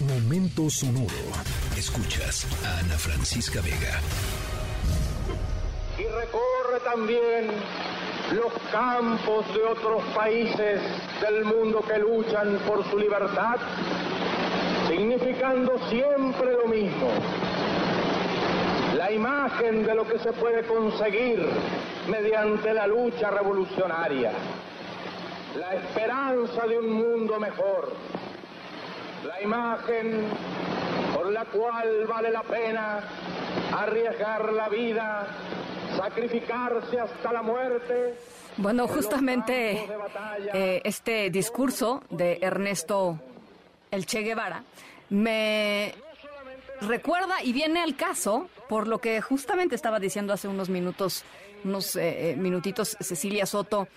Momento sonoro. Escuchas a Ana Francisca Vega. Y recorre también los campos de otros países del mundo que luchan por su libertad, significando siempre lo mismo. La imagen de lo que se puede conseguir mediante la lucha revolucionaria. La esperanza de un mundo mejor. La imagen por la cual vale la pena arriesgar la vida, sacrificarse hasta la muerte. Bueno, justamente eh, este discurso de Ernesto El Che Guevara me recuerda y viene al caso por lo que justamente estaba diciendo hace unos minutos, unos eh, eh, minutitos Cecilia Soto,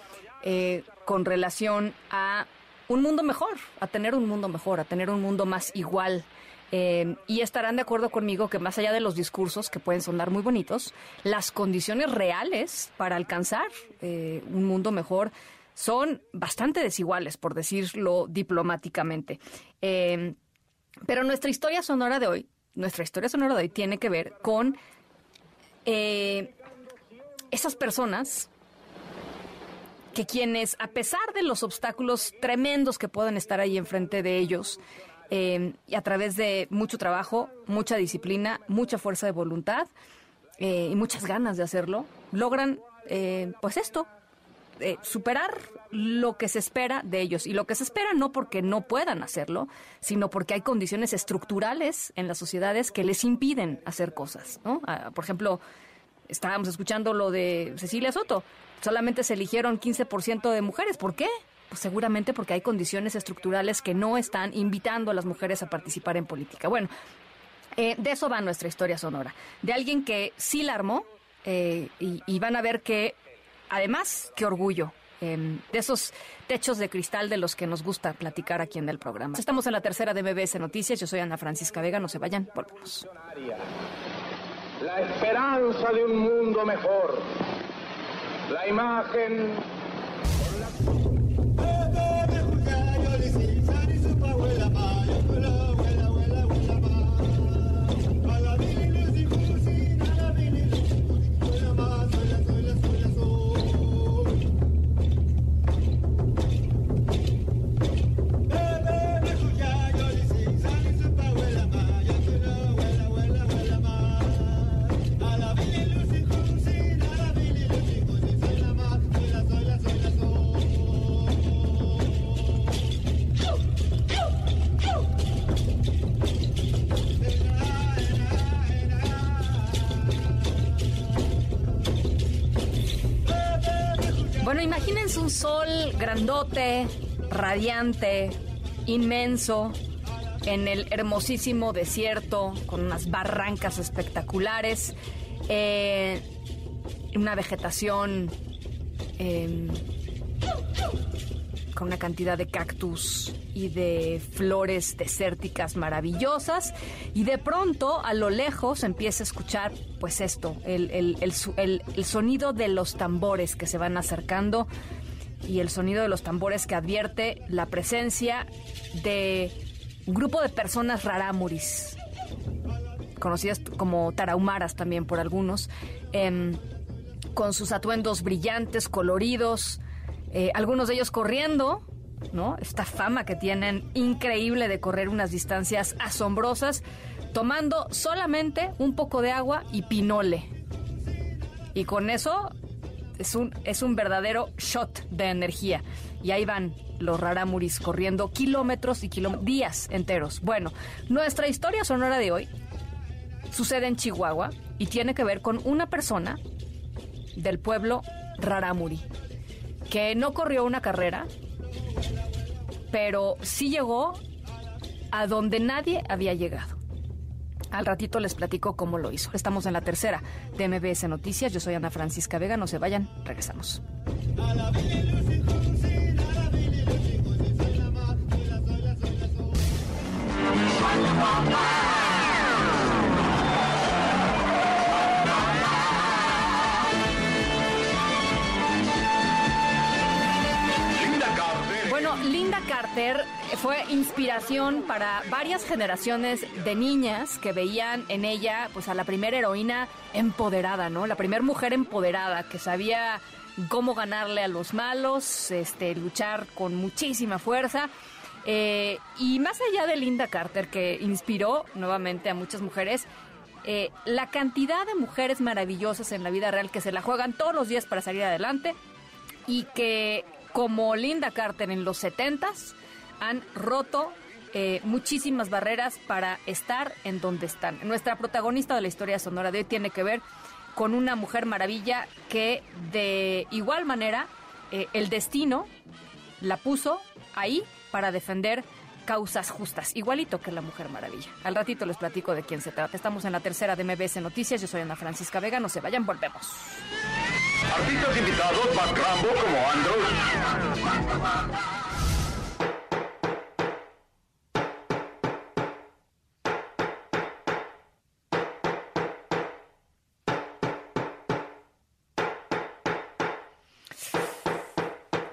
con relación a un mundo mejor, a tener un mundo mejor, a tener un mundo más igual. y estarán de acuerdo conmigo que más allá de los discursos que pueden sonar muy bonitos, las condiciones reales para alcanzar un mundo mejor son bastante desiguales, por decirlo diplomáticamente. pero nuestra historia sonora de hoy nuestra historia sonora de hoy tiene que ver con eh, esas personas que quienes, a pesar de los obstáculos tremendos que pueden estar ahí enfrente de ellos, eh, y a través de mucho trabajo, mucha disciplina, mucha fuerza de voluntad eh, y muchas ganas de hacerlo, logran pues esto, eh, superar lo que se espera de ellos. Y lo que se espera no porque no puedan hacerlo, sino porque hay condiciones estructurales en las sociedades que les impiden hacer cosas. Ah, por ejemplo, estábamos escuchando lo de Cecilia Soto. Solamente se eligieron 15% de mujeres. ¿Por qué? Pues seguramente porque hay condiciones estructurales que no están invitando a las mujeres a participar en política. Bueno, eh, de eso va nuestra historia sonora. De alguien que sí la armó eh, y van a ver que además, qué orgullo. Em, de esos techos de cristal de los que nos gusta platicar aquí en el programa. Estamos en la tercera de MBS Noticias. Yo soy Ana Francisca Vega. No se vayan, volvemos. La esperanza de un mundo mejor. La imagen un sol grandote, radiante, inmenso, en el hermosísimo desierto, con unas barrancas espectaculares, eh, una vegetación em, una cantidad de cactus y de flores desérticas maravillosas. Y de pronto a lo lejos empieza a escuchar pues esto, el, el, sonido de los tambores que se van acercando y el sonido de los tambores que advierte la presencia de un grupo de personas rarámuris, conocidas como tarahumaras también por algunos, em, con sus atuendos brillantes, coloridos, eh, algunos de ellos corriendo, ¿no? Esta fama que tienen increíble de correr unas distancias asombrosas, tomando solamente un poco de agua y pinole. Y con eso es un, es un verdadero shot de energía. Y ahí van los raramuris corriendo kilómetros y días enteros. Bueno, nuestra historia sonora de hoy sucede en Chihuahua y tiene que ver con una persona del pueblo raramuri que no corrió una carrera, pero sí llegó a donde nadie había llegado. Al ratito les platico cómo lo hizo. Estamos en la tercera de MBS Noticias. Yo soy Ana Francisca Vega. No se vayan. Regresamos. Carter fue inspiración para varias generaciones de niñas que veían en ella pues a la primera heroína empoderada, ¿no? La primera mujer empoderada que sabía cómo ganarle a los malos, este, luchar con muchísima fuerza. Eh, y más allá de Linda Carter, que inspiró nuevamente a muchas mujeres, eh, la cantidad de mujeres maravillosas en la vida real que se la juegan todos los días para salir adelante y que, como Linda Carter en los 70s, han roto eh, muchísimas barreras para estar en donde están. Nuestra protagonista de la historia sonora de hoy tiene que ver con una mujer maravilla que de igual manera eh, el destino la puso ahí para defender causas justas, igualito que la Mujer Maravilla. Al ratito les platico de quién se trata. Estamos en la tercera de MBS Noticias. Yo soy Ana Francisca Vega. No se vayan, volvemos. Artistas invitados, Mac Rambo como Andros.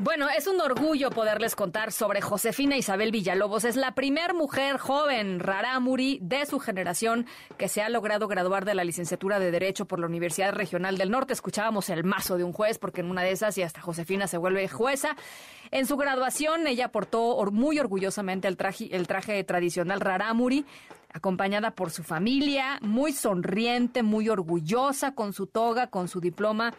Bueno, es un orgullo poderles contar sobre Josefina Isabel Villalobos. Es la primer mujer joven rarámuri de su generación que se ha logrado graduar de la licenciatura de Derecho por la Universidad Regional del Norte. Escuchábamos el mazo de un juez porque en una de esas y hasta Josefina se vuelve jueza. En su graduación ella portó muy orgullosamente el traje, el traje tradicional rarámuri acompañada por su familia, muy sonriente, muy orgullosa con su toga, con su diploma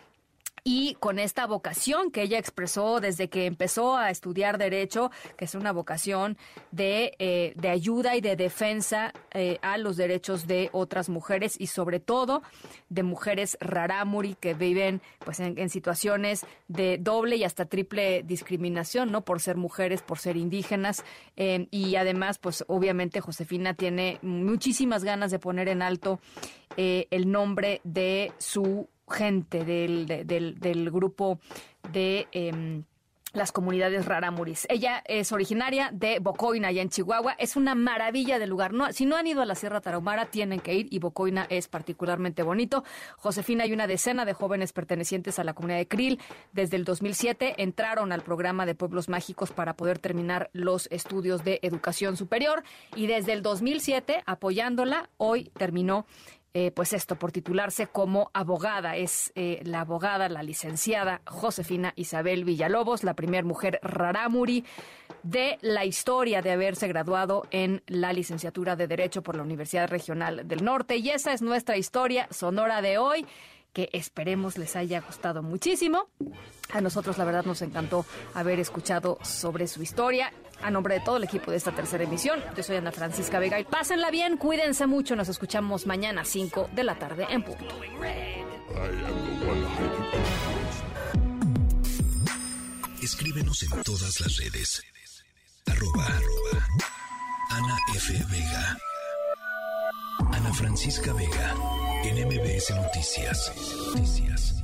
y con esta vocación que ella expresó desde que empezó a estudiar derecho, que es una vocación de, eh, de ayuda y de defensa eh, a los derechos de otras mujeres y sobre todo de mujeres rarámuri que viven pues en, situaciones de doble y hasta triple discriminación, ¿no? Por ser mujeres, por ser indígenas eh, y además pues obviamente Josefina tiene muchísimas ganas de poner en alto el nombre de su gente del, del, grupo de... Eh, las comunidades raramuris. Ella es originaria de Bocoina, allá en Chihuahua. Es una maravilla de lugar. Si no han ido a la Sierra Tarahumara, tienen que ir y Bocoina es particularmente bonito. Josefina y una decena de jóvenes pertenecientes a la comunidad de Krill desde el 2007 entraron al programa de Pueblos Mágicos para poder terminar los estudios de educación superior y desde el 2007 apoyándola, hoy terminó eh, pues esto, por titularse como abogada. Es eh, la abogada, la licenciada Josefina Isabel Villalobos, la primera mujer rarámuri de la historia de haberse graduado en la licenciatura de Derecho por la Universidad Regional del Norte. Y esa es nuestra historia sonora de hoy que esperemos les haya gustado muchísimo. A nosotros la verdad nos encantó haber escuchado sobre su historia. A nombre de todo el equipo de esta tercera emisión, yo soy Ana Francisca Vega y pásenla bien, cuídense mucho, nos escuchamos mañana a 5 de la tarde en punto. Escríbenos en todas las redes. Arroba, Ana F. Vega. Ana Francisca Vega. En MBS Noticias. Noticias.